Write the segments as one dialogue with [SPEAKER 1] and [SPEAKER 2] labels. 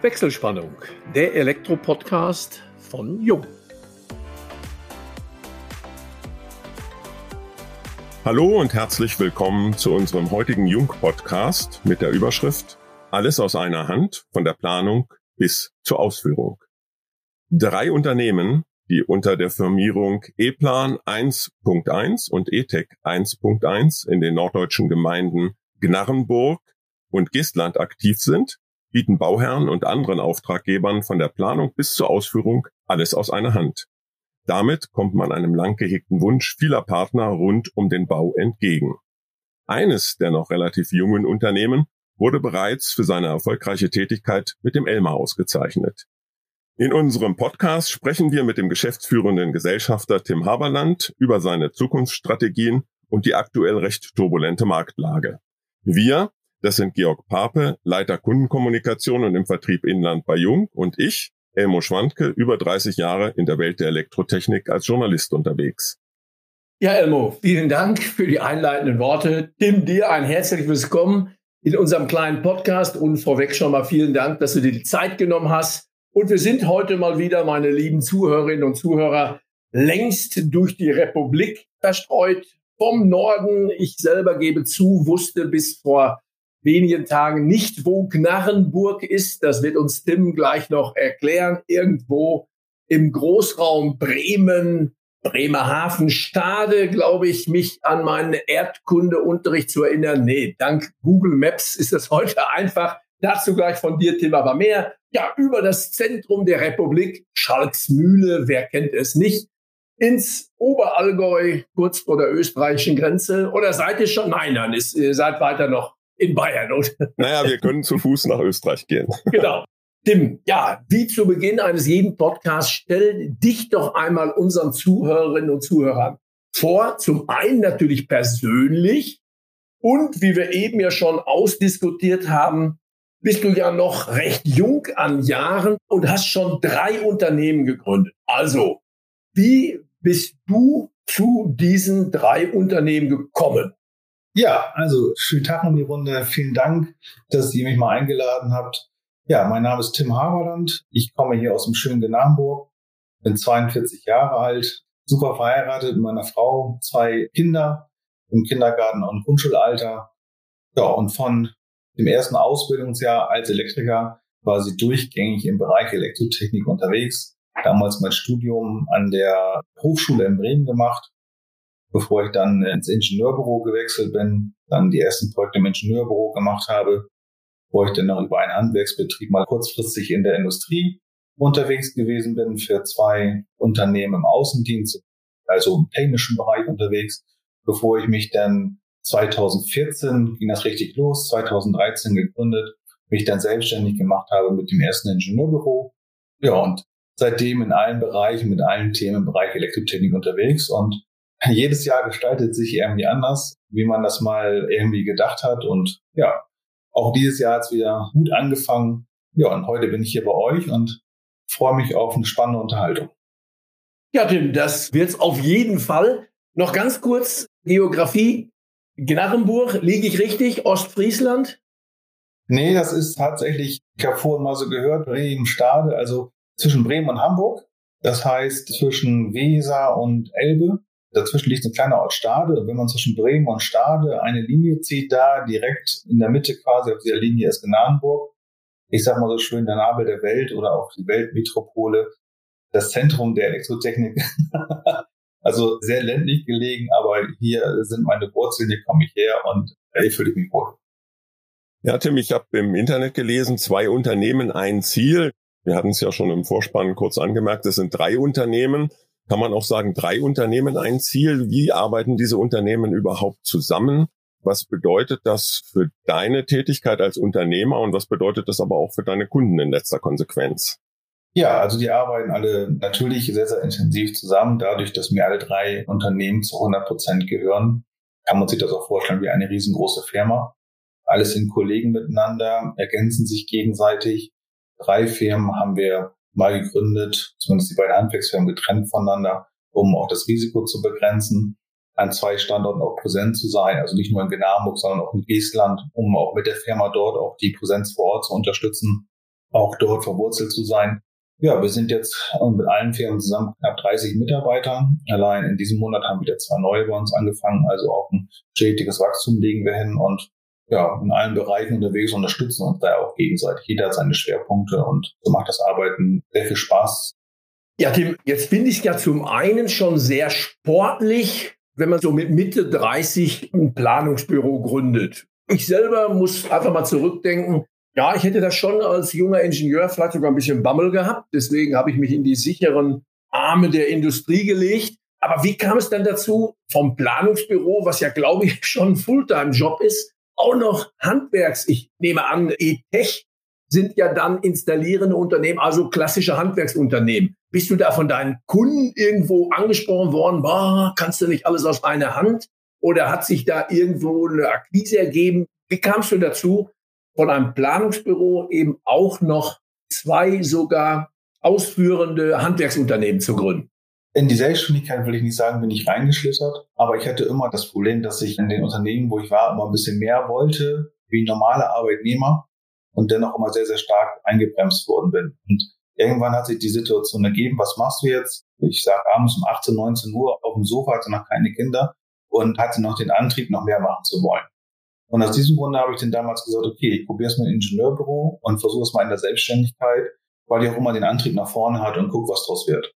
[SPEAKER 1] Wechselspannung, der Elektro-Podcast von Jung.
[SPEAKER 2] Hallo und herzlich willkommen zu unserem heutigen Jung-Podcast mit der Überschrift Alles aus einer Hand, von der Planung bis zur Ausführung. Drei Unternehmen, die unter der Firmierung E-Plan 1.1 und E-Tech 1.1 in den norddeutschen Gemeinden Gnarrenburg und Gistland aktiv sind, bieten Bauherren und anderen Auftraggebern von der Planung bis zur Ausführung alles aus einer Hand. Damit kommt man einem lang gehegten Wunsch vieler Partner rund um den Bau entgegen. Eines der noch relativ jungen Unternehmen wurde bereits für seine erfolgreiche Tätigkeit mit dem Elmar ausgezeichnet. In unserem Podcast sprechen wir mit dem geschäftsführenden Gesellschafter Tim Haberland über seine Zukunftsstrategien und die aktuell recht turbulente Marktlage. Wir, das sind Georg Pape, Leiter Kundenkommunikation und im Vertrieb Inland bei Jung und ich, Elmo Schwandke, über 30 Jahre in der Welt der Elektrotechnik als Journalist unterwegs.
[SPEAKER 1] Ja, Elmo, vielen Dank für die einleitenden Worte. Tim, dir ein herzliches Willkommen in unserem kleinen Podcast und vorweg schon mal vielen Dank, dass du dir die Zeit genommen hast. Und wir sind heute mal wieder, meine lieben Zuhörerinnen und Zuhörer, längst durch die Republik verstreut. Vom Norden, ich selber gebe zu, wusste bis vor wenigen Tagen nicht, wo Gnarrenburg ist. Das wird uns Tim gleich noch erklären. Irgendwo im Großraum Bremen, Bremerhaven, Stade, glaube ich, mich an meinen Erdkundeunterricht zu erinnern. Nee, dank Google Maps ist das heute einfach. Dazu gleich von dir, Tim, aber mehr. Ja, über das Zentrum der Republik, Schalksmühle, wer kennt es nicht, ins Oberallgäu, kurz vor der österreichischen Grenze. Oder seid ihr schon? Nein, dann ist, ihr seid weiter noch in Bayern. Oder?
[SPEAKER 2] Naja, wir können zu Fuß nach Österreich gehen.
[SPEAKER 1] Genau. Tim, ja, wie zu Beginn eines jeden Podcasts, stell dich doch einmal unseren Zuhörerinnen und Zuhörern vor. Zum einen natürlich persönlich und wie wir eben ja schon ausdiskutiert haben, bist du ja noch recht jung an Jahren und hast schon drei Unternehmen gegründet. Also, wie bist du zu diesen drei Unternehmen gekommen?
[SPEAKER 3] Ja, also schönen Tag in die Runde. Vielen Dank, dass ihr mich mal eingeladen habt. Ja, mein Name ist Tim Haberland. Ich komme hier aus dem schönen Genarburg, bin 42 Jahre alt, super verheiratet mit meiner Frau, zwei Kinder im Kindergarten und Grundschulalter. Ja, und von dem ersten Ausbildungsjahr als Elektriker war sie durchgängig im Bereich Elektrotechnik unterwegs. Damals mein Studium an der Hochschule in Bremen gemacht bevor ich dann ins Ingenieurbüro gewechselt bin, dann die ersten Projekte im Ingenieurbüro gemacht habe, wo ich dann noch über einen Handwerksbetrieb mal kurzfristig in der Industrie unterwegs gewesen bin für zwei Unternehmen im Außendienst, also im technischen Bereich unterwegs, bevor ich mich dann 2014 ging das richtig los, 2013 gegründet, mich dann selbstständig gemacht habe mit dem ersten Ingenieurbüro. Ja, und seitdem in allen Bereichen, mit allen Themen im Bereich Elektrotechnik unterwegs und jedes Jahr gestaltet sich irgendwie anders, wie man das mal irgendwie gedacht hat. Und ja, auch dieses Jahr hat es wieder gut angefangen. Ja, und heute bin ich hier bei euch und freue mich auf eine spannende Unterhaltung.
[SPEAKER 1] Ja, Tim, das wird's auf jeden Fall. Noch ganz kurz Geografie. Gnarrenburg, liege ich richtig? Ostfriesland?
[SPEAKER 3] Nee, das ist tatsächlich, ich habe vorhin mal so gehört, Bremen, Stade, also zwischen Bremen und Hamburg. Das heißt zwischen Weser und Elbe. Dazwischen liegt ein kleiner Ort Stade. wenn man zwischen Bremen und Stade eine Linie zieht, da direkt in der Mitte quasi auf dieser Linie ist Gnadenburg. Ich sag mal so schön, der Nabel der Welt oder auch die Weltmetropole, das Zentrum der Elektrotechnik. also sehr ländlich gelegen, aber hier sind meine Wurzeln, hier komme ich her und hier fühle ich mich wohl.
[SPEAKER 2] Ja, Tim, ich habe im Internet gelesen, zwei Unternehmen, ein Ziel. Wir hatten es ja schon im Vorspann kurz angemerkt, es sind drei Unternehmen kann man auch sagen, drei Unternehmen ein Ziel. Wie arbeiten diese Unternehmen überhaupt zusammen? Was bedeutet das für deine Tätigkeit als Unternehmer und was bedeutet das aber auch für deine Kunden in letzter Konsequenz?
[SPEAKER 3] Ja, also die arbeiten alle natürlich sehr, sehr intensiv zusammen. Dadurch, dass mir alle drei Unternehmen zu 100 Prozent gehören, kann man sich das auch vorstellen wie eine riesengroße Firma. Alles sind Kollegen miteinander, ergänzen sich gegenseitig. Drei Firmen haben wir mal gegründet, zumindest die beiden Handwerksfirmen getrennt voneinander, um auch das Risiko zu begrenzen, an zwei Standorten auch präsent zu sein, also nicht nur in Genarburg, sondern auch in Estland, um auch mit der Firma dort auch die Präsenz vor Ort zu unterstützen. auch dort verwurzelt zu sein. Ja, wir sind jetzt mit allen Firmen zusammen knapp 30 Mitarbeiter. Allein in diesem Monat haben wieder zwei neue bei uns angefangen, also auch ein stetiges Wachstum legen wir hin und ja, in allen Bereichen unterwegs unterstützen uns da auch gegenseitig. Jeder hat seine Schwerpunkte und so macht das Arbeiten sehr viel Spaß.
[SPEAKER 1] Ja, Tim, jetzt finde ich ja zum einen schon sehr sportlich, wenn man so mit Mitte 30 ein Planungsbüro gründet. Ich selber muss einfach mal zurückdenken. Ja, ich hätte das schon als junger Ingenieur vielleicht sogar ein bisschen Bammel gehabt. Deswegen habe ich mich in die sicheren Arme der Industrie gelegt. Aber wie kam es dann dazu, vom Planungsbüro, was ja, glaube ich, schon ein Fulltime-Job ist, auch noch Handwerks, ich nehme an, E-Tech sind ja dann installierende Unternehmen, also klassische Handwerksunternehmen. Bist du da von deinen Kunden irgendwo angesprochen worden, boah, kannst du nicht alles aus einer Hand? Oder hat sich da irgendwo eine Akquise ergeben? Wie kamst du dazu, von einem Planungsbüro eben auch noch zwei sogar ausführende Handwerksunternehmen zu gründen?
[SPEAKER 3] In die Selbstständigkeit will ich nicht sagen, bin ich reingeschlittert, aber ich hatte immer das Problem, dass ich in den Unternehmen, wo ich war, immer ein bisschen mehr wollte, wie normale Arbeitnehmer und dennoch immer sehr, sehr stark eingebremst worden bin. Und irgendwann hat sich die Situation ergeben, was machst du jetzt? Ich sage abends um 18, 19 Uhr auf dem Sofa, hatte noch keine Kinder und hatte noch den Antrieb, noch mehr machen zu wollen. Und aus diesem Grunde habe ich dann damals gesagt, okay, ich probiere es im Ingenieurbüro und versuche es mal in der Selbstständigkeit, weil ich auch immer den Antrieb nach vorne hatte und guck, was draus wird.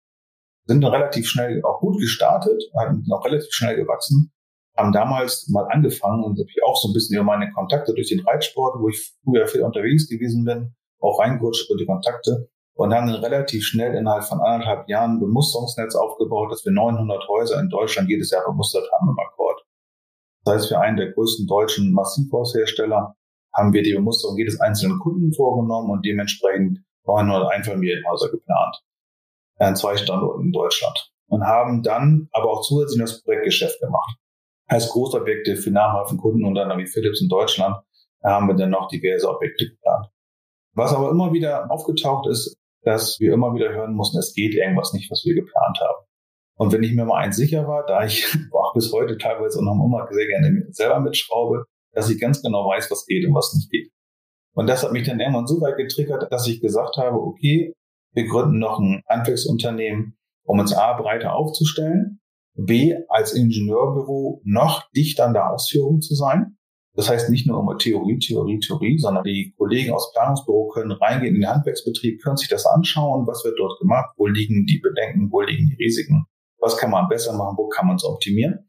[SPEAKER 3] Sind relativ schnell auch gut gestartet, haben noch relativ schnell gewachsen, haben damals mal angefangen und habe ich auch so ein bisschen über meine Kontakte durch den Reitsport, wo ich früher viel unterwegs gewesen bin, auch reingerutscht über die Kontakte und haben dann relativ schnell innerhalb von anderthalb Jahren ein Bemusterungsnetz aufgebaut, dass wir 900 Häuser in Deutschland jedes Jahr bemustert haben im Akkord. Das heißt, für einen der größten deutschen Massivhaushersteller haben wir die Bemusterung jedes einzelnen Kunden vorgenommen und dementsprechend 900 Einfamilienhäuser geplant. An zwei Standorten in Deutschland. Und haben dann aber auch zusätzlich das Projektgeschäft gemacht. Als Großobjekte für namhaften Kunden und dann wie Philips in Deutschland haben wir dann noch diverse Objekte geplant. Was aber immer wieder aufgetaucht ist, dass wir immer wieder hören mussten, es geht irgendwas nicht, was wir geplant haben. Und wenn ich mir mal eins sicher war, da ich auch bis heute teilweise auch noch immer sehr gerne selber mitschraube, dass ich ganz genau weiß, was geht und was nicht geht. Und das hat mich dann irgendwann so weit getriggert, dass ich gesagt habe, okay, wir gründen noch ein Handwerksunternehmen, um uns A breiter aufzustellen, B als Ingenieurbüro noch dichter an der Ausführung zu sein. Das heißt nicht nur immer Theorie, Theorie, Theorie, sondern die Kollegen aus Planungsbüro können reingehen in den Handwerksbetrieb, können sich das anschauen, was wird dort gemacht, wo liegen die Bedenken, wo liegen die Risiken, was kann man besser machen, wo kann man es optimieren.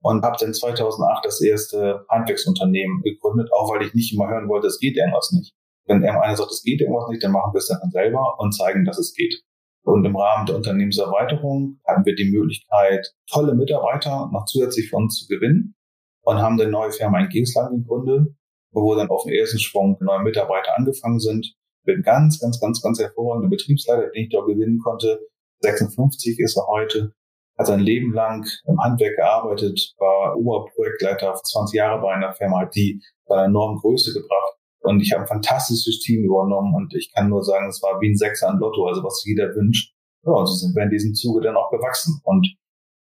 [SPEAKER 3] Und habe dann 2008 das erste Handwerksunternehmen gegründet, auch weil ich nicht immer hören wollte, es geht irgendwas nicht. Wenn einer sagt, es geht irgendwas nicht, dann machen wir es dann selber und zeigen, dass es geht. Und im Rahmen der Unternehmenserweiterung hatten wir die Möglichkeit, tolle Mitarbeiter noch zusätzlich für uns zu gewinnen und haben eine neue Firma in Giesland gegründet, wo dann auf den ersten Sprung neue Mitarbeiter angefangen sind. Mit einem ganz, ganz, ganz, ganz hervorragenden Betriebsleiter, den ich dort gewinnen konnte. 56 ist er heute, hat sein Leben lang im Handwerk gearbeitet, war Oberprojektleiter 20 Jahre bei einer Firma, die bei enormen Größe gebracht. Und ich habe ein fantastisches Team übernommen und ich kann nur sagen, es war wie ein Sechser an Lotto, also was jeder wünscht. Ja, und so sind wir in diesem Zuge dann auch gewachsen und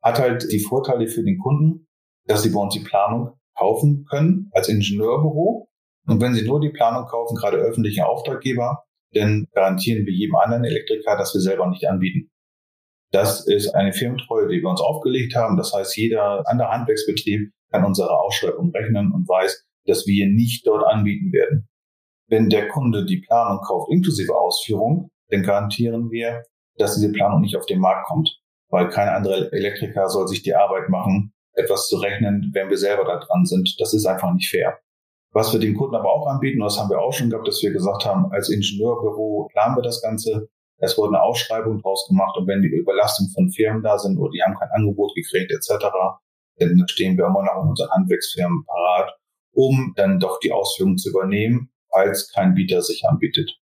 [SPEAKER 3] hat halt die Vorteile für den Kunden, dass sie bei uns die Planung kaufen können als Ingenieurbüro. Und wenn sie nur die Planung kaufen, gerade öffentliche Auftraggeber, dann garantieren wir jedem anderen Elektriker, dass wir selber nicht anbieten. Das ist eine Firmentreue, die wir uns aufgelegt haben. Das heißt, jeder andere Handwerksbetrieb kann unsere Ausschreibung rechnen und weiß, dass wir nicht dort anbieten werden. Wenn der Kunde die Planung kauft inklusive Ausführung, dann garantieren wir, dass diese Planung nicht auf den Markt kommt. Weil kein anderer Elektriker soll sich die Arbeit machen, etwas zu rechnen, wenn wir selber da dran sind. Das ist einfach nicht fair. Was wir den Kunden aber auch anbieten, das haben wir auch schon gehabt, dass wir gesagt haben, als Ingenieurbüro planen wir das Ganze. Es wurde eine Ausschreibung draus gemacht und wenn die Überlastung von Firmen da sind oder die haben kein Angebot gekriegt etc., dann stehen wir immer noch in unseren Handwerksfirmen parat, um dann doch die Ausführung zu übernehmen, falls kein Bieter sich anbietet.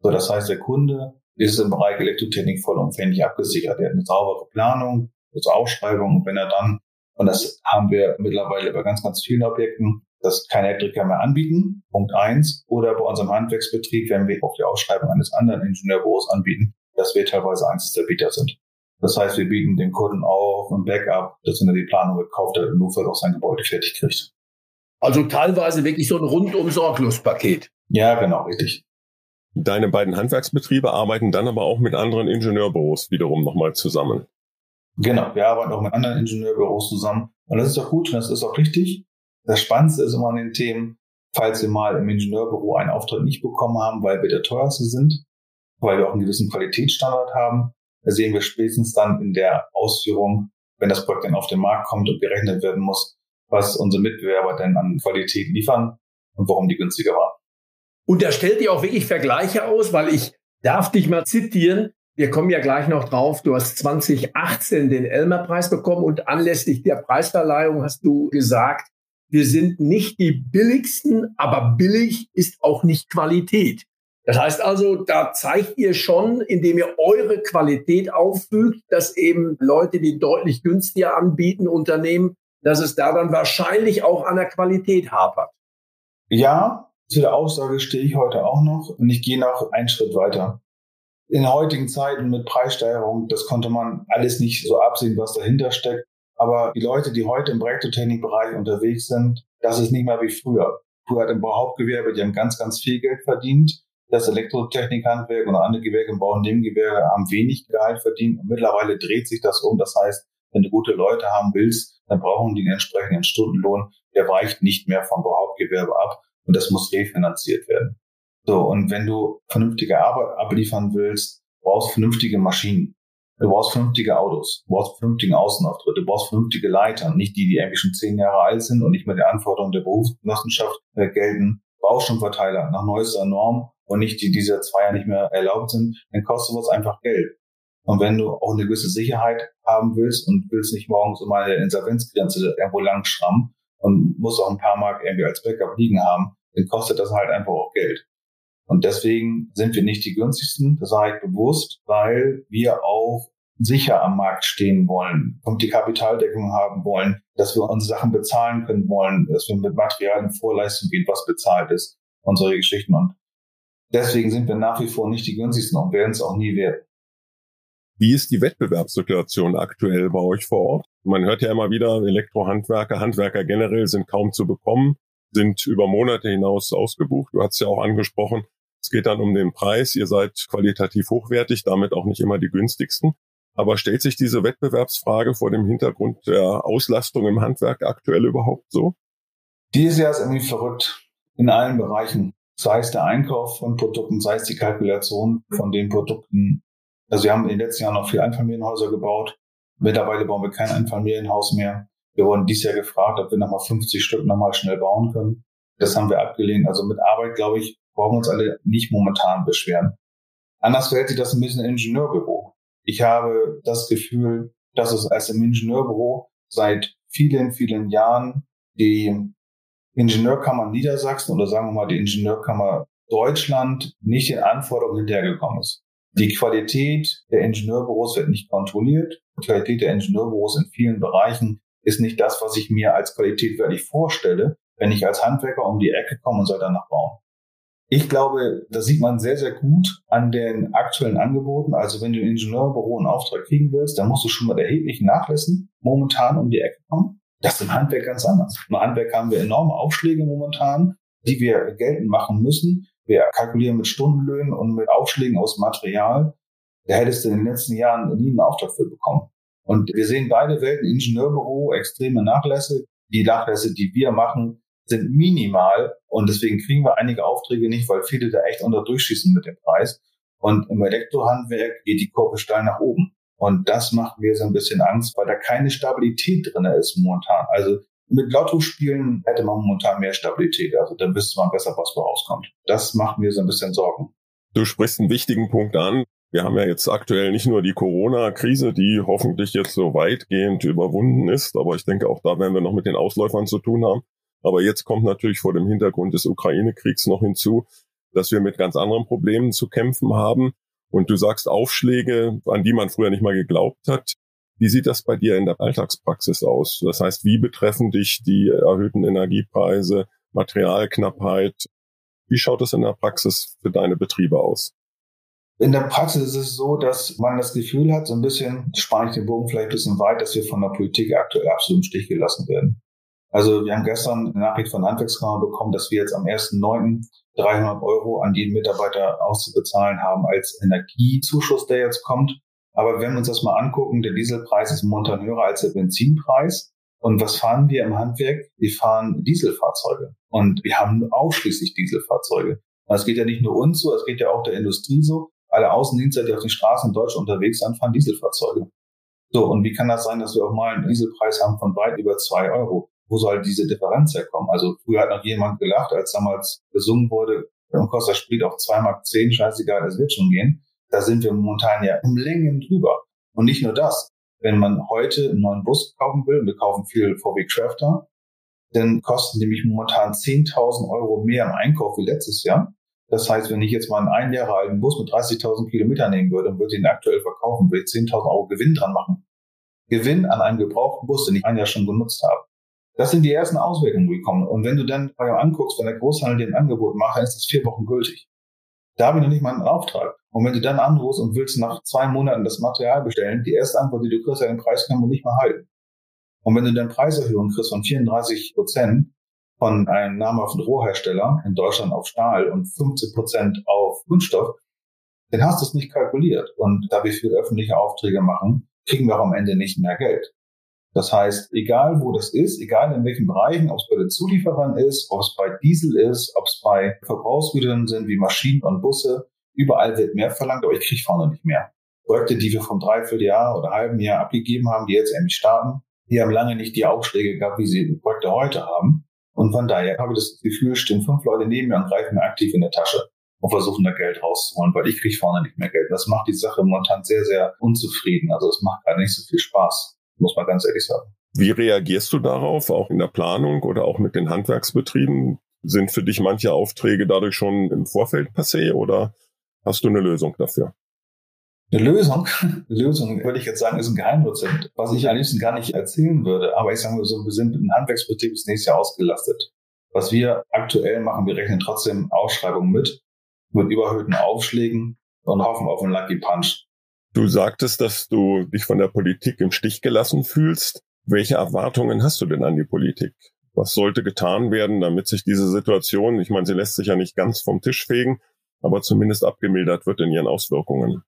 [SPEAKER 3] So, das heißt, der Kunde ist im Bereich Elektrotechnik vollumfänglich abgesichert. Er hat eine saubere Planung, eine Ausschreibung und wenn er dann und das haben wir mittlerweile bei ganz, ganz vielen Objekten, dass keine Elektriker mehr anbieten. Punkt eins. Oder bei unserem Handwerksbetrieb, wenn wir auch die Ausschreibung eines anderen Ingenieurbüros anbieten, dass wir teilweise eins der Bieter sind. Das heißt, wir bieten dem Kunden auch ein Backup, dass wenn er die Planung gekauft hat, nur für auch sein Gebäude fertig kriegt.
[SPEAKER 1] Also teilweise wirklich so ein rundum sorglos Paket.
[SPEAKER 3] Ja, genau, richtig.
[SPEAKER 2] Deine beiden Handwerksbetriebe arbeiten dann aber auch mit anderen Ingenieurbüros wiederum nochmal zusammen.
[SPEAKER 3] Genau, wir arbeiten auch mit anderen Ingenieurbüros zusammen. Und das ist auch gut und das ist auch richtig. Das Spannendste ist immer an den Themen, falls wir mal im Ingenieurbüro einen Auftrag nicht bekommen haben, weil wir der teuerste sind, weil wir auch einen gewissen Qualitätsstandard haben, da sehen wir spätestens dann in der Ausführung, wenn das Projekt dann auf den Markt kommt und gerechnet werden muss, was unsere Mitbewerber denn an Qualität liefern und warum die günstiger waren.
[SPEAKER 1] Und da stellt ihr auch wirklich Vergleiche aus, weil ich darf dich mal zitieren. Wir kommen ja gleich noch drauf. Du hast 2018 den Elmer-Preis bekommen und anlässlich der Preisverleihung hast du gesagt, wir sind nicht die billigsten, aber billig ist auch nicht Qualität. Das heißt also, da zeigt ihr schon, indem ihr eure Qualität auffügt, dass eben Leute, die deutlich günstiger anbieten, Unternehmen, dass es da dann wahrscheinlich auch an der Qualität hapert.
[SPEAKER 3] Ja, zu der Aussage stehe ich heute auch noch und ich gehe noch einen Schritt weiter. In heutigen Zeiten mit Preissteigerung, das konnte man alles nicht so absehen, was dahinter steckt. Aber die Leute, die heute im Projekttechnikbereich unterwegs sind, das ist nicht mehr wie früher. Früher hat im Bauhauptgewerbe, die haben ganz, ganz viel Geld verdient. Das Elektrotechnikhandwerk und andere Gewerke im Bau- und Nebengewerbe haben wenig Gehalt verdient. Und mittlerweile dreht sich das um. Das heißt, wenn du gute Leute haben willst, dann brauchen die einen entsprechenden Stundenlohn. Der weicht nicht mehr vom Bauhauptgewerbe ab und das muss refinanziert werden. So, und wenn du vernünftige Arbeit abliefern willst, brauchst vernünftige Maschinen. Du brauchst vernünftige Autos, du brauchst vernünftigen Außenauftritt, du brauchst vernünftige Leiter, nicht die, die irgendwie schon zehn Jahre alt sind und nicht mehr die Anforderungen der Berufsgenossenschaft äh, gelten. Baustromverteiler nach neuester Norm und nicht die, die seit zwei Jahren nicht mehr erlaubt sind, dann kostet sowas einfach Geld. Und wenn du auch eine gewisse Sicherheit haben willst und willst nicht morgens immer eine Insolvenzgrenze irgendwo lang schrammen und musst auch ein paar Mark irgendwie als Backup liegen haben, dann kostet das halt einfach auch Geld. Und deswegen sind wir nicht die günstigsten, das sage ich bewusst, weil wir auch sicher am Markt stehen wollen und die Kapitaldeckung haben wollen, dass wir unsere Sachen bezahlen können wollen, dass wir mit Material in Vorleistung gehen, was bezahlt ist solche Geschichten. Und deswegen sind wir nach wie vor nicht die günstigsten und werden es auch nie werden.
[SPEAKER 2] Wie ist die Wettbewerbssituation aktuell bei euch vor Ort? Man hört ja immer wieder, Elektrohandwerker, Handwerker generell sind kaum zu bekommen, sind über Monate hinaus ausgebucht. Du hast ja auch angesprochen, es geht dann um den Preis. Ihr seid qualitativ hochwertig, damit auch nicht immer die günstigsten. Aber stellt sich diese Wettbewerbsfrage vor dem Hintergrund der Auslastung im Handwerk aktuell überhaupt so?
[SPEAKER 3] Dieses Jahr ist irgendwie verrückt in allen Bereichen. Sei es der Einkauf von Produkten, sei es die Kalkulation von den Produkten, also wir haben in den letzten Jahren noch viel Einfamilienhäuser gebaut. Mittlerweile bauen wir kein Einfamilienhaus mehr. Wir wurden dieses Jahr gefragt, ob wir nochmal 50 Stück nochmal schnell bauen können. Das haben wir abgelehnt. Also mit Arbeit, glaube ich, brauchen wir uns alle nicht momentan beschweren. Anders verhält sich das ein bisschen im Ingenieurbüro. Ich habe das Gefühl, dass es als im Ingenieurbüro seit vielen, vielen Jahren die Ingenieurkammer Niedersachsen oder sagen wir mal die Ingenieurkammer Deutschland nicht den Anforderungen hinterhergekommen ist. Die Qualität der Ingenieurbüros wird nicht kontrolliert. Die Qualität der Ingenieurbüros in vielen Bereichen ist nicht das, was ich mir als Qualität wirklich vorstelle, wenn ich als Handwerker um die Ecke komme und soll danach bauen. Ich glaube, das sieht man sehr, sehr gut an den aktuellen Angeboten. Also wenn du ein Ingenieurbüro einen Auftrag kriegen willst, dann musst du schon mit erheblichen Nachlässen momentan um die Ecke kommen. Das ist im Handwerk ganz anders. Im Handwerk haben wir enorme Aufschläge momentan, die wir geltend machen müssen. Wir kalkulieren mit Stundenlöhnen und mit Aufschlägen aus Material. Da hättest du in den letzten Jahren nie einen Auftrag für bekommen. Und wir sehen beide Welten, Ingenieurbüro, extreme Nachlässe. Die Nachlässe, die wir machen, sind minimal und deswegen kriegen wir einige Aufträge nicht, weil viele da echt unter durchschießen mit dem Preis. Und im Elektrohandwerk geht die Kurve steil nach oben. Und das macht mir so ein bisschen Angst, weil da keine Stabilität drin ist momentan. Also mit Lotto-Spielen hätte man momentan mehr Stabilität. Also dann wüsste man besser, was vorauskommt. Das macht mir so ein bisschen Sorgen.
[SPEAKER 2] Du sprichst einen wichtigen Punkt an. Wir haben ja jetzt aktuell nicht nur die Corona-Krise, die hoffentlich jetzt so weitgehend überwunden ist, aber ich denke, auch da werden wir noch mit den Ausläufern zu tun haben. Aber jetzt kommt natürlich vor dem Hintergrund des Ukraine-Kriegs noch hinzu, dass wir mit ganz anderen Problemen zu kämpfen haben. Und du sagst Aufschläge, an die man früher nicht mal geglaubt hat. Wie sieht das bei dir in der Alltagspraxis aus? Das heißt, wie betreffen dich die erhöhten Energiepreise, Materialknappheit? Wie schaut es in der Praxis für deine Betriebe aus?
[SPEAKER 3] In der Praxis ist es so, dass man das Gefühl hat, so ein bisschen, spare ich den Bogen vielleicht ein bisschen weit, dass wir von der Politik aktuell absolut im Stich gelassen werden. Also wir haben gestern eine Nachricht von der Handwerkskammer bekommen, dass wir jetzt am 1.9. 300 Euro an die Mitarbeiter auszubezahlen haben als Energiezuschuss, der jetzt kommt. Aber wenn wir uns das mal angucken, der Dieselpreis ist momentan höher als der Benzinpreis. Und was fahren wir im Handwerk? Wir fahren Dieselfahrzeuge. Und wir haben ausschließlich Dieselfahrzeuge. Es geht ja nicht nur uns so, es geht ja auch der Industrie so. Alle Außendienste, die auf den Straßen in Deutschland unterwegs sind, fahren Dieselfahrzeuge. So, und wie kann das sein, dass wir auch mal einen Dieselpreis haben von weit über zwei Euro? Wo soll diese Differenz herkommen? Also früher hat noch jemand gelacht, als damals gesungen wurde, und kostet das Sprit auch zwei Mark zehn, scheißegal, es wird schon gehen. Da sind wir momentan ja um Längen drüber. Und nicht nur das. Wenn man heute einen neuen Bus kaufen will, und wir kaufen viel VW Crafter, dann kosten nämlich momentan 10.000 Euro mehr im Einkauf wie letztes Jahr. Das heißt, wenn ich jetzt mal einen ein Jahre alten Bus mit 30.000 Kilometern nehmen würde und würde ihn aktuell verkaufen, würde ich 10.000 Euro Gewinn dran machen. Gewinn an einem gebrauchten Bus, den ich ein Jahr schon genutzt habe. Das sind die ersten Auswirkungen, die kommen. Und wenn du dann anguckst, wenn der Großhandel dir ein Angebot macht, dann ist das vier Wochen gültig. Da habe ich noch nicht mal einen Auftrag. Und wenn du dann anrufst und willst nach zwei Monaten das Material bestellen, die erste Antwort, die du kriegst, ja, den Preis kann man nicht mehr halten. Und wenn du dann Preiserhöhungen kriegst von 34 Prozent von einem namhaften Rohhersteller in Deutschland auf Stahl und 15 Prozent auf Kunststoff, dann hast du es nicht kalkuliert. Und da wir viele öffentliche Aufträge machen, kriegen wir auch am Ende nicht mehr Geld. Das heißt, egal wo das ist, egal in welchen Bereichen, ob es bei den Zulieferern ist, ob es bei Diesel ist, ob es bei Verbrauchsgütern sind wie Maschinen und Busse, überall wird mehr verlangt, aber ich kriege vorne nicht mehr. Projekte, die wir vom Dreivierteljahr oder halben Jahr abgegeben haben, die jetzt endlich starten, die haben lange nicht die Aufschläge gehabt, wie sie Projekte heute haben. Und von daher habe ich das Gefühl, stehen fünf Leute neben mir und greifen mir aktiv in der Tasche und versuchen da Geld rauszuholen, weil ich kriege vorne nicht mehr Geld. Das macht die Sache momentan sehr, sehr unzufrieden. Also es macht gerade nicht so viel Spaß muss man ganz ehrlich sagen.
[SPEAKER 2] Wie reagierst du darauf, auch in der Planung oder auch mit den Handwerksbetrieben? Sind für dich manche Aufträge dadurch schon im Vorfeld passé oder hast du eine Lösung dafür?
[SPEAKER 3] Eine Lösung, eine Lösung würde ich jetzt sagen, ist ein Geheimrezept, was ich am liebsten gar nicht erzählen würde. Aber ich sage mal so, wir sind mit dem Handwerksbetrieb das nächste Jahr ausgelastet. Was wir aktuell machen, wir rechnen trotzdem Ausschreibungen mit, mit überhöhten Aufschlägen und hoffen auf einen Lucky Punch.
[SPEAKER 2] Du sagtest, dass du dich von der Politik im Stich gelassen fühlst. Welche Erwartungen hast du denn an die Politik? Was sollte getan werden, damit sich diese Situation, ich meine, sie lässt sich ja nicht ganz vom Tisch fegen, aber zumindest abgemildert wird in ihren Auswirkungen?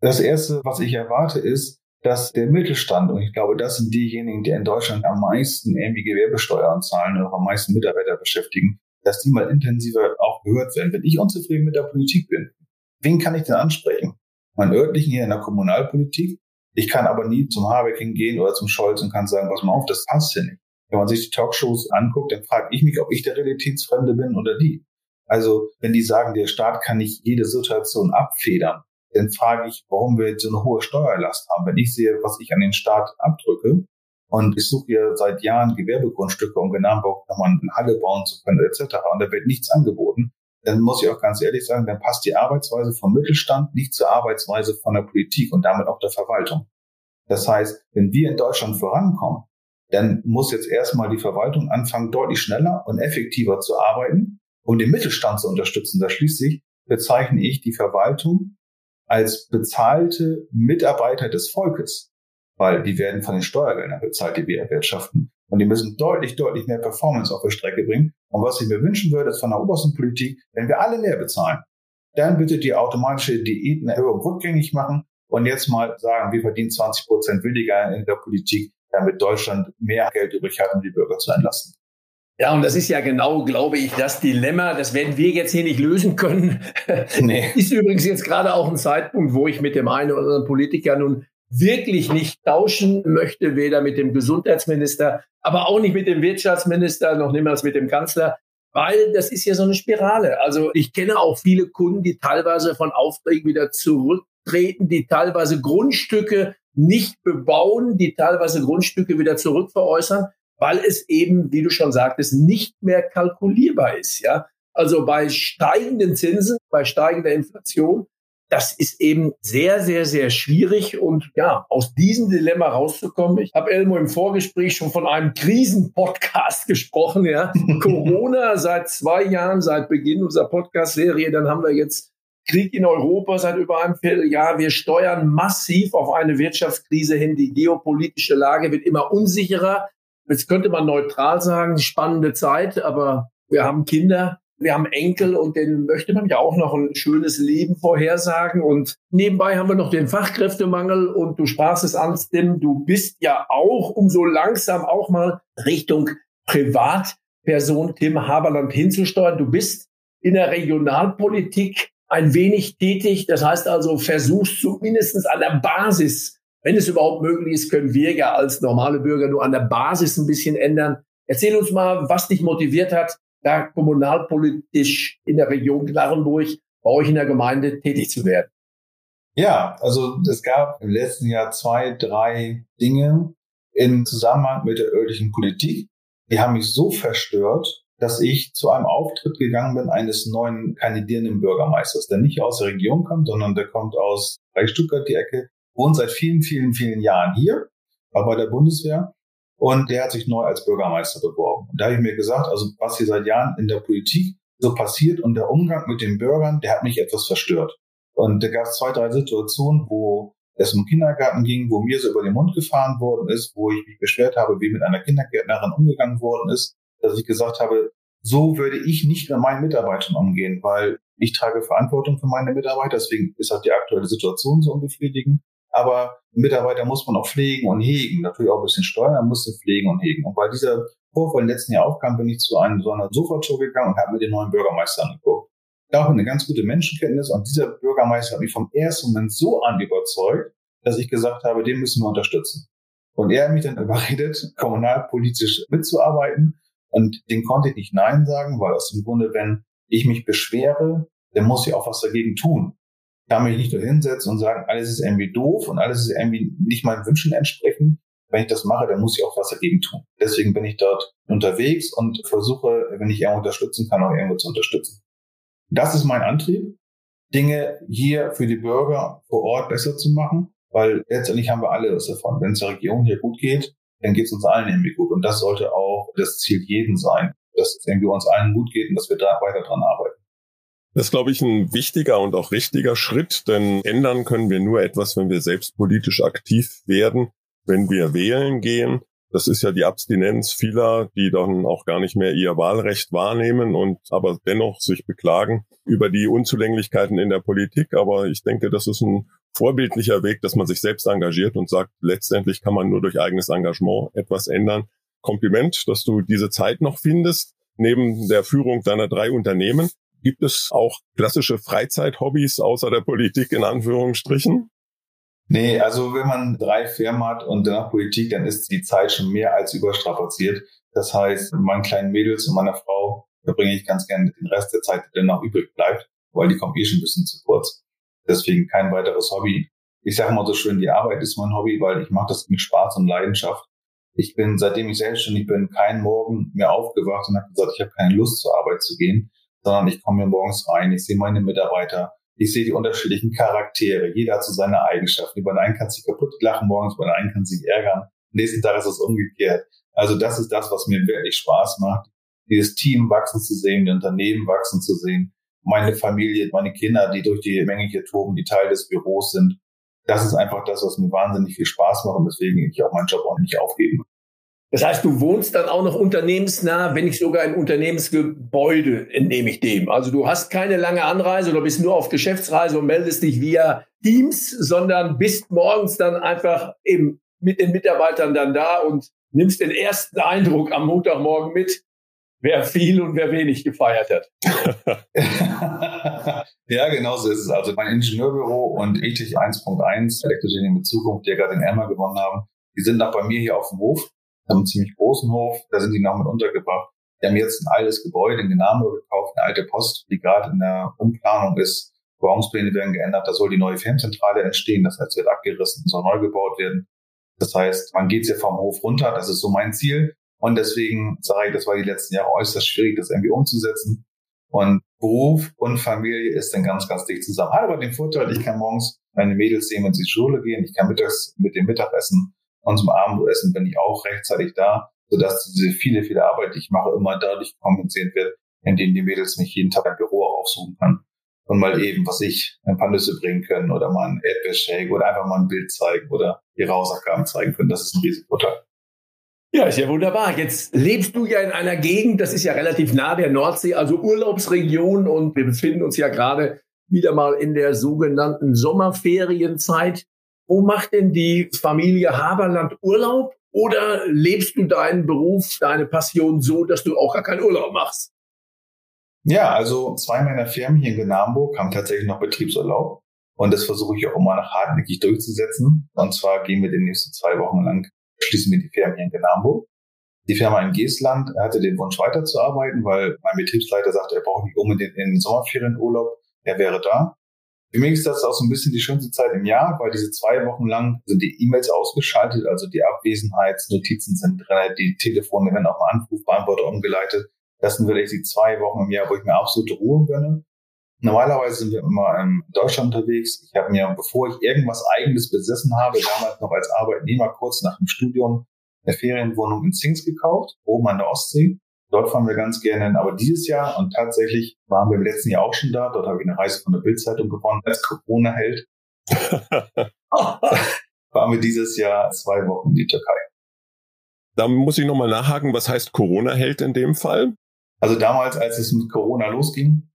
[SPEAKER 3] Das Erste, was ich erwarte, ist, dass der Mittelstand, und ich glaube, das sind diejenigen, die in Deutschland am meisten irgendwie Gewerbesteuern zahlen und auch am meisten Mitarbeiter beschäftigen, dass die mal intensiver auch gehört werden. Wenn ich unzufrieden mit der Politik bin, wen kann ich denn ansprechen? meinen örtlichen hier in der Kommunalpolitik. Ich kann aber nie zum Habeck hingehen oder zum Scholz und kann sagen, pass mal auf, das passt hier nicht. Wenn man sich die Talkshows anguckt, dann frage ich mich, ob ich der Realitätsfremde bin oder die. Also, wenn die sagen, der Staat kann nicht jede Situation abfedern, dann frage ich, warum wir jetzt so eine hohe Steuerlast haben. Wenn ich sehe, was ich an den Staat abdrücke, und ich suche ja seit Jahren Gewerbegrundstücke, um genau nochmal eine Halle bauen zu können, etc. Und da wird nichts angeboten dann muss ich auch ganz ehrlich sagen, dann passt die Arbeitsweise vom Mittelstand nicht zur Arbeitsweise von der Politik und damit auch der Verwaltung. Das heißt, wenn wir in Deutschland vorankommen, dann muss jetzt erstmal die Verwaltung anfangen, deutlich schneller und effektiver zu arbeiten, um den Mittelstand zu unterstützen. Da schließlich bezeichne ich die Verwaltung als bezahlte Mitarbeiter des Volkes, weil die werden von den Steuergeldern bezahlt, die wir erwirtschaften. Und die müssen deutlich, deutlich mehr Performance auf die Strecke bringen. Und was ich mir wünschen würde, ist von der obersten Politik, wenn wir alle mehr bezahlen, dann bitte die automatische Diätenerhöhung rückgängig machen und jetzt mal sagen, wir verdienen 20 Prozent weniger in der Politik, damit Deutschland mehr Geld übrig hat, um die Bürger zu entlasten.
[SPEAKER 1] Ja, und das ist ja genau, glaube ich, das Dilemma. Das werden wir jetzt hier nicht lösen können. Nee. Ist übrigens jetzt gerade auch ein Zeitpunkt, wo ich mit dem einen oder anderen Politiker nun wirklich nicht tauschen möchte, weder mit dem Gesundheitsminister, aber auch nicht mit dem Wirtschaftsminister, noch niemals mit dem Kanzler, weil das ist ja so eine Spirale. Also ich kenne auch viele Kunden, die teilweise von Aufträgen wieder zurücktreten, die teilweise Grundstücke nicht bebauen, die teilweise Grundstücke wieder zurückveräußern, weil es eben, wie du schon sagtest, nicht mehr kalkulierbar ist. Ja, also bei steigenden Zinsen, bei steigender Inflation das ist eben sehr, sehr, sehr schwierig und ja, aus diesem Dilemma rauszukommen. Ich habe Elmo im Vorgespräch schon von einem Krisenpodcast gesprochen, ja. Corona seit zwei Jahren, seit Beginn unserer Podcast-Serie, dann haben wir jetzt Krieg in Europa seit über einem Vierteljahr. Wir steuern massiv auf eine Wirtschaftskrise hin. Die geopolitische Lage wird immer unsicherer. Jetzt könnte man neutral sagen, spannende Zeit, aber wir haben Kinder, wir haben Enkel und denen möchte man ja auch noch ein schönes Leben vorhersagen. Und nebenbei haben wir noch den Fachkräftemangel und du sprachst es an, Tim, du bist ja auch, um so langsam auch mal Richtung Privatperson Tim Haberland hinzusteuern. Du bist in der Regionalpolitik ein wenig tätig. Das heißt also, versuchst zumindest an der Basis, wenn es überhaupt möglich ist, können wir ja als normale Bürger nur an der Basis ein bisschen ändern. Erzähl uns mal, was dich motiviert hat, da kommunalpolitisch in der Region Klarenburg bei euch in der Gemeinde tätig zu werden.
[SPEAKER 3] Ja, also es gab im letzten Jahr zwei, drei Dinge im Zusammenhang mit der örtlichen Politik. Die haben mich so verstört, dass ich zu einem Auftritt gegangen bin eines neuen kandidierenden Bürgermeisters, der nicht aus der Region kommt, sondern der kommt aus Stuttgart die Ecke, wohnt seit vielen, vielen, vielen Jahren hier, war bei der Bundeswehr und der hat sich neu als Bürgermeister beworben. Und da habe ich mir gesagt, also was hier seit Jahren in der Politik so passiert und der Umgang mit den Bürgern, der hat mich etwas verstört. Und da gab es zwei, drei Situationen, wo es um Kindergarten ging, wo mir so über den Mund gefahren worden ist, wo ich mich beschwert habe, wie mit einer Kindergärtnerin umgegangen worden ist dass ich gesagt habe, so würde ich nicht mit meinen Mitarbeitern umgehen, weil ich trage Verantwortung für meine Mitarbeiter, deswegen ist halt die aktuelle Situation so unbefriedigend. Aber Mitarbeiter muss man auch pflegen und hegen, natürlich auch ein bisschen steuern, muss sie pflegen und hegen. Und weil dieser Vorfall im letzten Jahr aufkam, bin ich zu einem so einer Sofa-Tour gegangen und habe mir den neuen Bürgermeister angeguckt. Da auch eine ganz gute Menschenkenntnis und dieser Bürgermeister hat mich vom ersten Moment so an überzeugt, dass ich gesagt habe, den müssen wir unterstützen. Und er hat mich dann überredet, kommunalpolitisch mitzuarbeiten und den konnte ich nicht Nein sagen, weil aus dem Grunde, wenn ich mich beschwere, dann muss ich auch was dagegen tun. Kann mich nicht nur hinsetzen und sagen, alles ist irgendwie doof und alles ist irgendwie nicht meinen Wünschen entsprechend. Wenn ich das mache, dann muss ich auch was dagegen tun. Deswegen bin ich dort unterwegs und versuche, wenn ich irgendwo unterstützen kann, auch irgendwo zu unterstützen. Das ist mein Antrieb, Dinge hier für die Bürger vor Ort besser zu machen, weil letztendlich haben wir alle was davon. Wenn es der Regierung hier gut geht, dann geht es uns allen irgendwie gut. Und das sollte auch das Ziel jeden sein, dass es irgendwie uns allen gut geht und dass wir da weiter dran arbeiten.
[SPEAKER 2] Das ist, glaube ich, ein wichtiger und auch richtiger Schritt, denn ändern können wir nur etwas, wenn wir selbst politisch aktiv werden, wenn wir wählen gehen. Das ist ja die Abstinenz vieler, die dann auch gar nicht mehr ihr Wahlrecht wahrnehmen und aber dennoch sich beklagen über die Unzulänglichkeiten in der Politik. Aber ich denke, das ist ein vorbildlicher Weg, dass man sich selbst engagiert und sagt, letztendlich kann man nur durch eigenes Engagement etwas ändern. Kompliment, dass du diese Zeit noch findest. Neben der Führung deiner drei Unternehmen gibt es auch klassische Freizeithobbys außer der Politik in Anführungsstrichen?
[SPEAKER 3] Nee, also wenn man drei Firmen hat und danach Politik, dann ist die Zeit schon mehr als überstrapaziert. Das heißt, mit meinen kleinen Mädels und meiner Frau verbringe ich ganz gerne den Rest der Zeit, der noch übrig bleibt, weil die kommt eh schon ein bisschen zu kurz. Deswegen kein weiteres Hobby. Ich sage mal so schön, die Arbeit ist mein Hobby, weil ich mache das mit Spaß und Leidenschaft. Ich bin, seitdem ich selbstständig bin, keinen Morgen mehr aufgewacht und habe gesagt, ich habe keine Lust zur Arbeit zu gehen, sondern ich komme mir morgens rein, ich sehe meine Mitarbeiter, ich sehe die unterschiedlichen Charaktere. Jeder hat so seine Eigenschaften. Über den einen kann sich kaputt lachen morgens, über den einen kann sich ärgern. Am nächsten Tag ist es umgekehrt. Also das ist das, was mir wirklich Spaß macht, dieses Team wachsen zu sehen, die Unternehmen wachsen zu sehen meine Familie, meine Kinder, die durch die Menge hier toben, die Teil des Büros sind. Das ist einfach das, was mir wahnsinnig viel Spaß macht und deswegen ich auch meinen Job auch nicht aufgeben.
[SPEAKER 1] Das heißt, du wohnst dann auch noch unternehmensnah, wenn nicht sogar im Unternehmensgebäude, entnehme ich dem. Also du hast keine lange Anreise oder bist nur auf Geschäftsreise und meldest dich via Teams, sondern bist morgens dann einfach eben mit den Mitarbeitern dann da und nimmst den ersten Eindruck am Montagmorgen mit wer viel und wer wenig gefeiert hat.
[SPEAKER 3] ja, genau so ist es. Also mein Ingenieurbüro und Ethik 1.1, Elektrogenie mit Zukunft, die ja gerade den Emma gewonnen haben, die sind auch bei mir hier auf dem Hof, haben einen ziemlich großen Hof, da sind die noch mit untergebracht. Die haben jetzt ein altes Gebäude in Genamo gekauft, eine alte Post, die gerade in der Umplanung ist. Bauungspläne werden geändert, da soll die neue Fernzentrale entstehen, das heißt, wird abgerissen, soll neu gebaut werden. Das heißt, man geht hier vom Hof runter, das ist so mein Ziel. Und deswegen sage ich, das war die letzten Jahre äußerst schwierig, das irgendwie umzusetzen. Und Beruf und Familie ist dann ganz, ganz dicht zusammen. Aber den Vorteil, ich kann morgens meine Mädels sehen, wenn sie zur Schule gehen. Ich kann mittags mit dem Mittagessen und zum Abendessen bin ich auch rechtzeitig da, sodass diese viele, viele Arbeit, die ich mache, immer dadurch kompensiert wird, indem die Mädels mich jeden Tag im Büro aufsuchen können. Und mal eben, was ich, ein paar Nüsse bringen können oder mal ein Erdbeershake oder einfach mal ein Bild zeigen oder ihre Hausaufgaben zeigen können. Das ist ein Riesenvorteil.
[SPEAKER 1] Ja, ist ja wunderbar. Jetzt lebst du ja in einer Gegend, das ist ja relativ nah der Nordsee, also Urlaubsregion und wir befinden uns ja gerade wieder mal in der sogenannten Sommerferienzeit. Wo macht denn die Familie Haberland Urlaub? Oder lebst du deinen Beruf, deine Passion so, dass du auch gar keinen Urlaub machst?
[SPEAKER 3] Ja, also zwei meiner Firmen hier in Genarmburg haben tatsächlich noch Betriebsurlaub. Und das versuche ich auch immer noch hartnäckig durchzusetzen. Und zwar gehen wir die nächsten zwei Wochen lang, schließen wir die Firmen hier in Genarmburg. Die Firma in Geestland hatte den Wunsch weiterzuarbeiten, weil mein Betriebsleiter sagte, er braucht nicht unbedingt in den Sommerferien Urlaub. Er wäre da. Für mich ist das auch so ein bisschen die schönste Zeit im Jahr, weil diese zwei Wochen lang sind die E-Mails ausgeschaltet, also die Abwesenheitsnotizen sind drin, die Telefone werden auf einen Anrufbeantworter umgeleitet. Das sind wirklich die zwei Wochen im Jahr, wo ich mir absolute Ruhe gönne. Normalerweise sind wir immer in Deutschland unterwegs. Ich habe mir, bevor ich irgendwas Eigenes besessen habe, damals noch als Arbeitnehmer kurz nach dem Studium eine Ferienwohnung in Zings gekauft, oben an der Ostsee. Dort fahren wir ganz gerne hin. Aber dieses Jahr, und tatsächlich waren wir im letzten Jahr auch schon da, dort habe ich eine Reise von der Bildzeitung gewonnen, als Corona hält. waren wir dieses Jahr zwei Wochen in die Türkei.
[SPEAKER 2] Da muss ich nochmal nachhaken, was heißt Corona hält in dem Fall?
[SPEAKER 3] Also damals, als es mit Corona losging,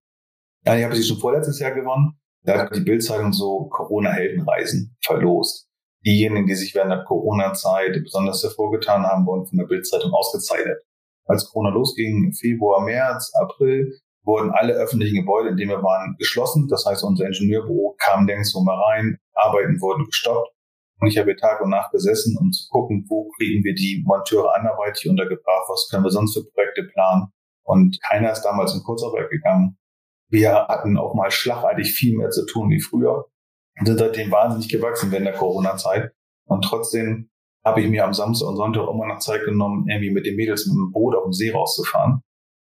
[SPEAKER 3] ja, ich habe sie schon vorletztes Jahr gewonnen, da hat die Bildzeitung so Corona-Heldenreisen verlost. Diejenigen, die sich während der Corona-Zeit besonders hervorgetan haben, wurden von der Bildzeitung ausgezeichnet. Als Corona losging, Februar, März, April, wurden alle öffentlichen Gebäude, in denen wir waren, geschlossen. Das heißt, unser Ingenieurbüro kam nirgendwo mehr rein, Arbeiten wurden gestoppt. Und ich habe Tag und Nacht gesessen, um zu gucken, wo kriegen wir die Monteure anderweitig untergebracht, was können wir sonst für Projekte planen. Und keiner ist damals in Kurzarbeit gegangen. Wir hatten auch mal schlagartig viel mehr zu tun wie früher und sind seitdem wahnsinnig gewachsen während der Corona-Zeit. Und trotzdem habe ich mir am Samstag und Sonntag immer noch Zeit genommen, irgendwie mit den Mädels mit dem Boot auf dem See rauszufahren.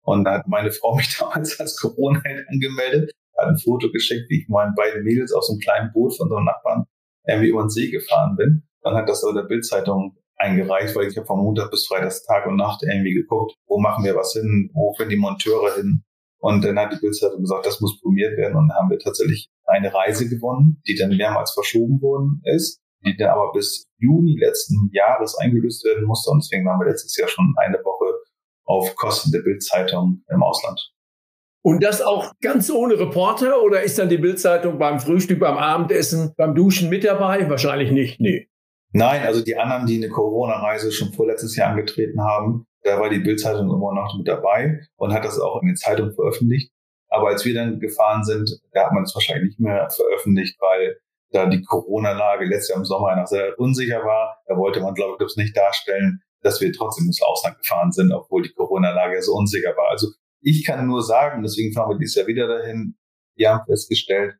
[SPEAKER 3] Und da hat meine Frau mich damals als Corona-Held angemeldet, hat ein Foto geschickt, wie ich meinen beiden Mädels aus einem kleinen Boot von so einem Nachbarn irgendwie über den See gefahren bin. Dann hat das in der Bildzeitung eingereicht, weil ich habe von Montag bis Freitag Tag und Nacht irgendwie geguckt, wo machen wir was hin, wo finden die Monteure hin. Und dann hat die Bildzeitung gesagt, das muss probiert werden. Und dann haben wir tatsächlich eine Reise gewonnen, die dann mehrmals verschoben worden ist, die dann aber bis Juni letzten Jahres eingelöst werden musste. Und deswegen waren wir letztes Jahr schon eine Woche auf Kosten der Bildzeitung im Ausland.
[SPEAKER 1] Und das auch ganz ohne Reporter oder ist dann die Bildzeitung beim Frühstück, beim Abendessen, beim Duschen mit dabei? Wahrscheinlich nicht, nee.
[SPEAKER 3] Nein, also die anderen, die eine Corona-Reise schon vorletztes Jahr angetreten haben, da war die Bildzeitung immer noch mit dabei und hat das auch in den Zeitungen veröffentlicht. Aber als wir dann gefahren sind, da hat man es wahrscheinlich nicht mehr veröffentlicht, weil da die Corona-Lage letztes Jahr im Sommer noch sehr unsicher war. Da wollte man, glaube ich, nicht darstellen, dass wir trotzdem ins Ausland gefahren sind, obwohl die Corona-Lage so unsicher war. Also ich kann nur sagen, deswegen fahren wir dieses Jahr wieder dahin, wir haben festgestellt,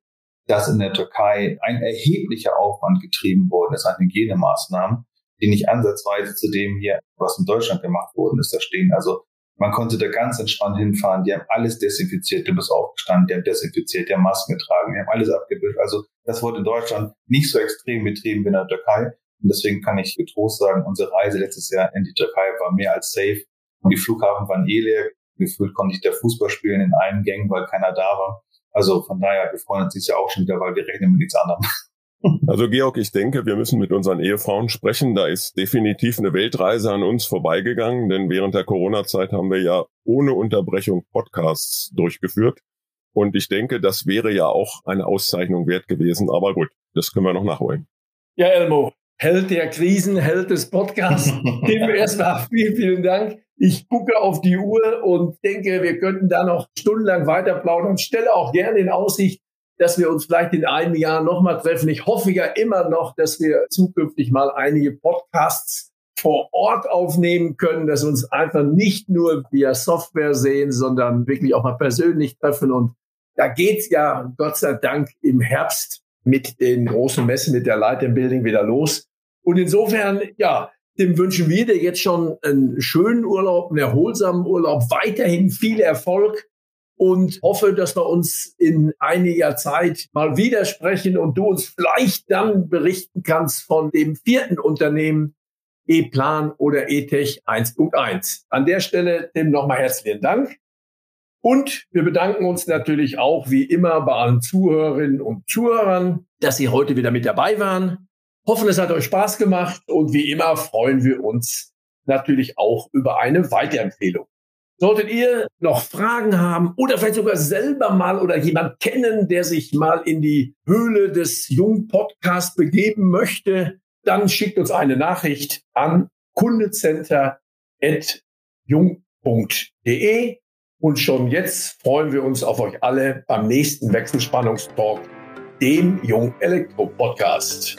[SPEAKER 3] dass in der Türkei ein erheblicher Aufwand getrieben worden ist an Hygienemaßnahmen, die nicht ansatzweise zu dem hier, was in Deutschland gemacht worden ist, da stehen. Also man konnte da ganz entspannt hinfahren. Die haben alles desinfiziert. Du bist aufgestanden, die haben desinfiziert, die haben Masken getragen, die haben alles abgewischt. Also das wurde in Deutschland nicht so extrem betrieben wie in der Türkei. Und deswegen kann ich getrost sagen, unsere Reise letztes Jahr in die Türkei war mehr als safe. Und die Flughafen waren eh leer. Gefühlt konnte ich der Fußball spielen in allen Gängen, weil keiner da war. Also von daher, wir freuen uns dieses Jahr auch schon wieder, weil wir rechnen mit nichts anderem.
[SPEAKER 2] Also Georg, ich denke, wir müssen mit unseren Ehefrauen sprechen. Da ist definitiv eine Weltreise an uns vorbeigegangen, denn während der Corona-Zeit haben wir ja ohne Unterbrechung Podcasts durchgeführt. Und ich denke, das wäre ja auch eine Auszeichnung wert gewesen. Aber gut, das können wir noch nachholen.
[SPEAKER 1] Ja, Elmo, Held der Krisen, Held des Podcasts. Dem erstmal vielen, vielen Dank. Ich gucke auf die Uhr und denke, wir könnten da noch stundenlang weiter plaudern. Stelle auch gerne in Aussicht, dass wir uns vielleicht in einem Jahr nochmal treffen. Ich hoffe ja immer noch, dass wir zukünftig mal einige Podcasts vor Ort aufnehmen können, dass wir uns einfach nicht nur via Software sehen, sondern wirklich auch mal persönlich treffen. Und da geht's ja Gott sei Dank im Herbst mit den großen Messen, mit der Light Building wieder los. Und insofern, ja, dem wünschen wir dir jetzt schon einen schönen Urlaub, einen erholsamen Urlaub, weiterhin viel Erfolg und hoffe, dass wir uns in einiger Zeit mal widersprechen und du uns vielleicht dann berichten kannst von dem vierten Unternehmen E-Plan oder E-Tech 1.1. An der Stelle dem nochmal herzlichen Dank. Und wir bedanken uns natürlich auch wie immer bei allen Zuhörerinnen und Zuhörern, dass Sie heute wieder mit dabei waren. Hoffen, es hat euch Spaß gemacht und wie immer freuen wir uns natürlich auch über eine Weiterempfehlung. Solltet ihr noch Fragen haben oder vielleicht sogar selber mal oder jemand kennen, der sich mal in die Höhle des Jung-Podcasts begeben möchte, dann schickt uns eine Nachricht an kundecenter.jung.de und schon jetzt freuen wir uns auf euch alle beim nächsten Wechselspannungstalk, dem Jung Elektro Podcast.